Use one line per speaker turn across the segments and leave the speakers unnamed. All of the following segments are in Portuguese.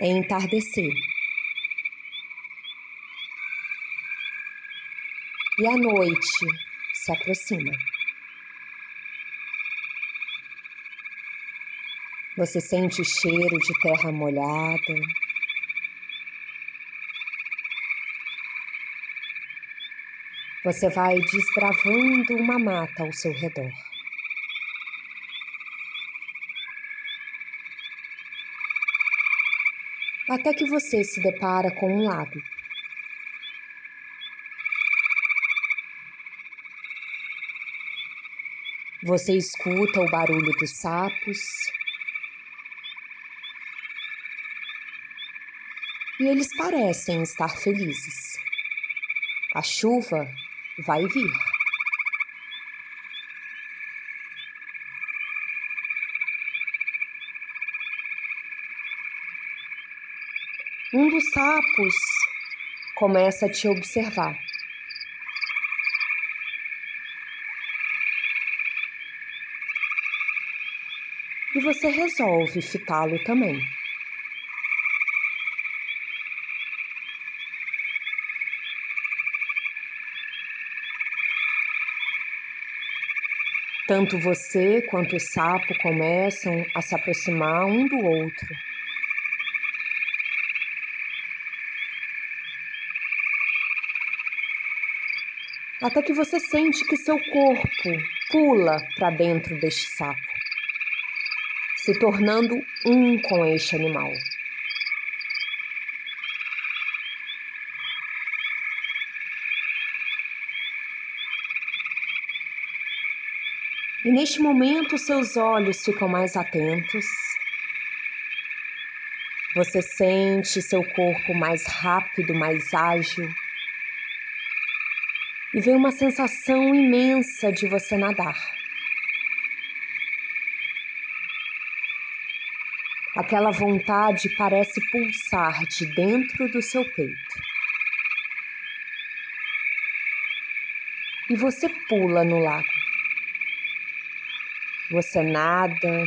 é entardecer. E a noite se aproxima. Você sente o cheiro de terra molhada. Você vai desbravando uma mata ao seu redor. Até que você se depara com um lago. Você escuta o barulho dos sapos. E eles parecem estar felizes. A chuva vai vir. Um dos sapos começa a te observar. E você resolve fitá-lo também. Tanto você quanto o sapo começam a se aproximar um do outro. Até que você sente que seu corpo pula para dentro deste sapo, se tornando um com este animal. E neste momento seus olhos ficam mais atentos. Você sente seu corpo mais rápido, mais ágil. E vem uma sensação imensa de você nadar. Aquela vontade parece pulsar de dentro do seu peito. E você pula no lago. Você nada,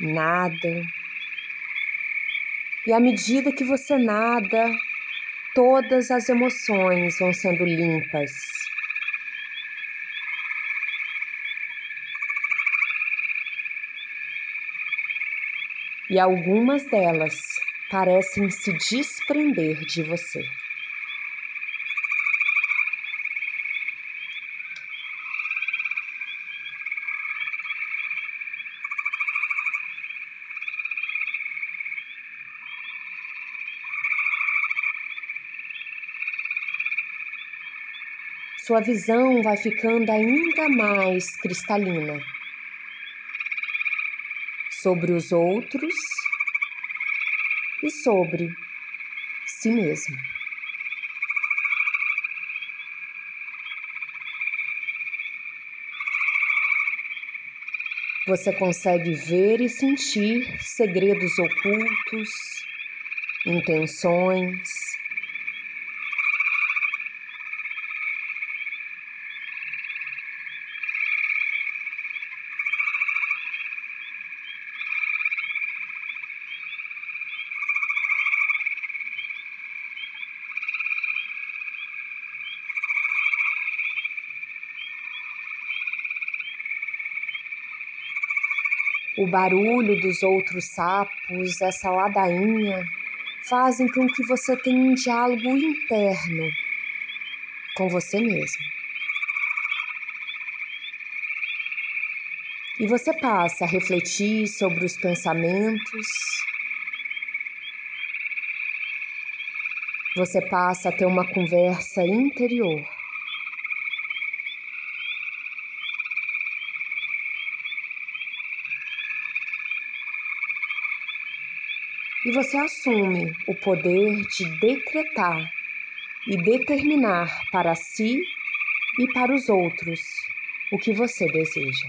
nada. E à medida que você nada, todas as emoções vão sendo limpas. E algumas delas parecem se desprender de você. sua visão vai ficando ainda mais cristalina sobre os outros e sobre si mesmo. Você consegue ver e sentir segredos ocultos, intenções, o barulho dos outros sapos, essa ladainha, fazem com que você tenha um diálogo interno com você mesmo. E você passa a refletir sobre os pensamentos, você passa a ter uma conversa interior e você assume o poder de decretar e determinar para si e para os outros o que você deseja.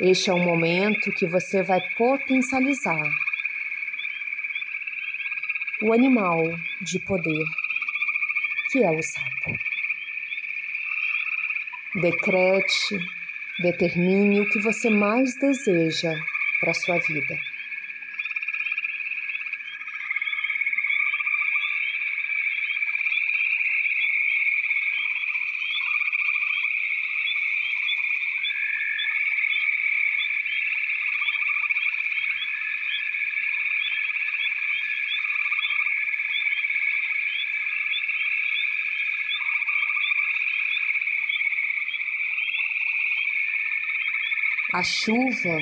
Este é o momento que você vai potencializar o animal de poder que é o sapo decrete, Determine o que você mais deseja para sua vida. A chuva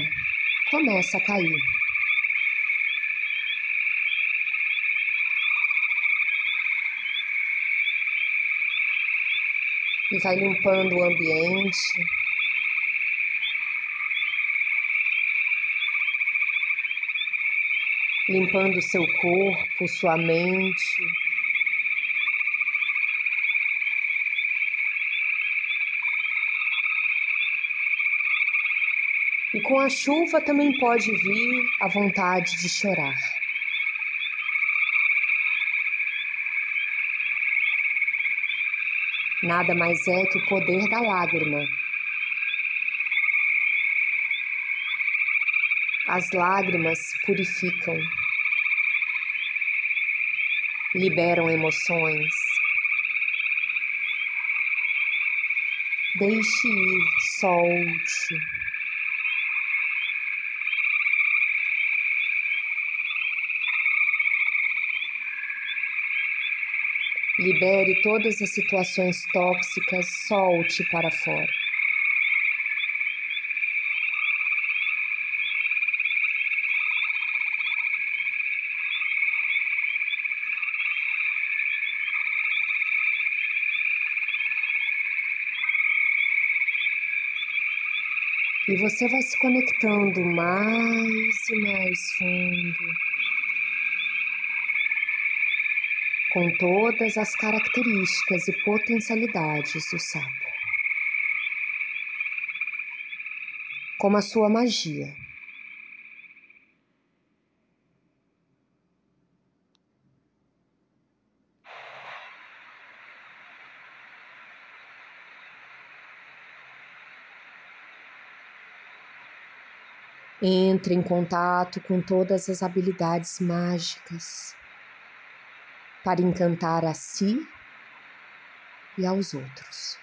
começa a cair. E vai limpando o ambiente. Limpando seu corpo, sua mente. E com a chuva também pode vir a vontade de chorar. Nada mais é que o poder da lágrima. As lágrimas purificam, liberam emoções. Deixe ir, solte. Libere todas as situações tóxicas, solte para fora. E você vai se conectando mais e mais fundo com todas as características e potencialidades do sapo, como a sua magia. Entre em contato com todas as habilidades mágicas para encantar a si e aos outros.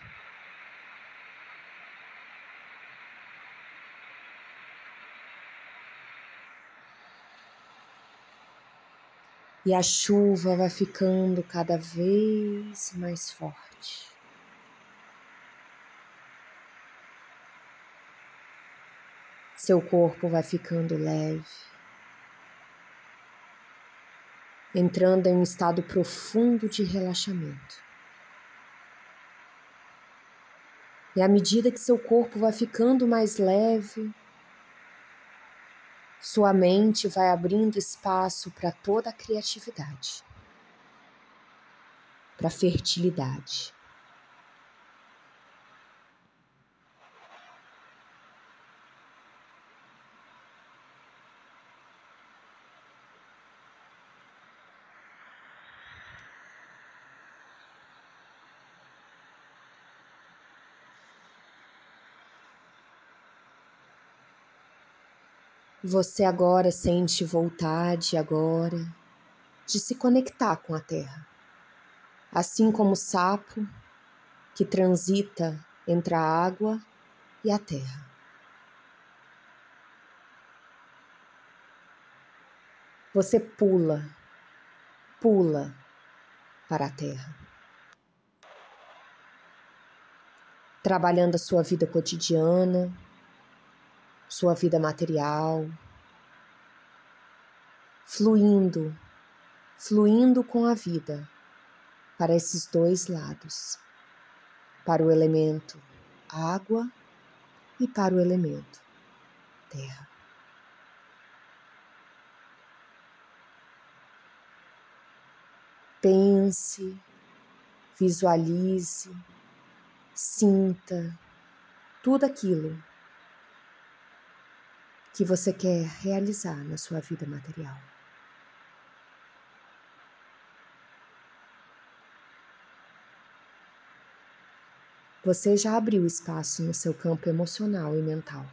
E a chuva vai ficando cada vez mais forte. Seu corpo vai ficando leve. Entrando em um estado profundo de relaxamento. E à medida que seu corpo vai ficando mais leve, sua mente vai abrindo espaço para toda a criatividade, para a fertilidade. Você agora sente vontade agora de se conectar com a terra. Assim como o sapo que transita entre a água e a terra. Você pula, pula para a terra. Trabalhando a sua vida cotidiana, sua vida material, fluindo, fluindo com a vida para esses dois lados, para o elemento água e para o elemento terra. Pense, visualize, sinta tudo aquilo que você quer realizar na sua vida material. Você já abriu espaço no seu campo emocional e mental.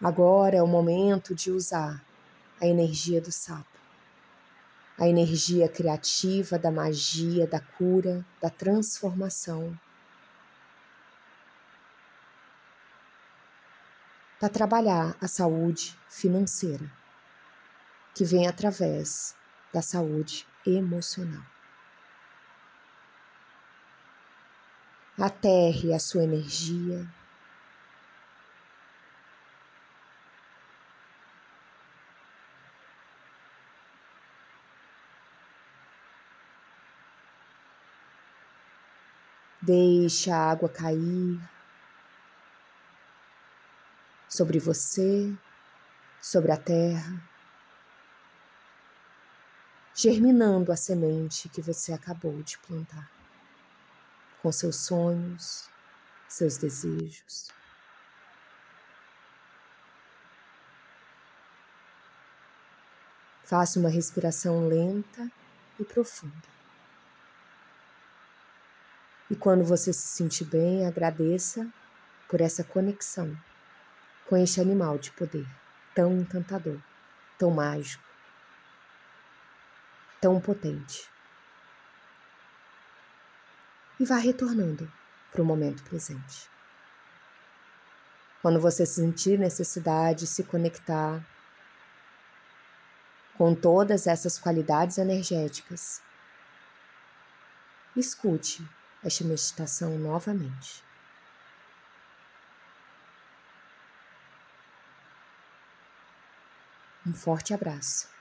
Agora é o momento de usar a energia do sapo, a energia criativa da magia, da cura, da transformação. Para trabalhar a saúde financeira, que vem através da saúde emocional. Aterre a sua energia. Deixe a água cair sobre você, sobre a terra, germinando a semente que você acabou de plantar com seus sonhos, seus desejos. Faça uma respiração lenta e profunda. E quando você se sentir bem, agradeça por essa conexão com este animal de poder tão encantador, tão mágico, tão potente e vá retornando para o momento presente. Quando você sentir necessidade de se conectar com todas essas qualidades energéticas, escute esta meditação novamente. Um forte abraço.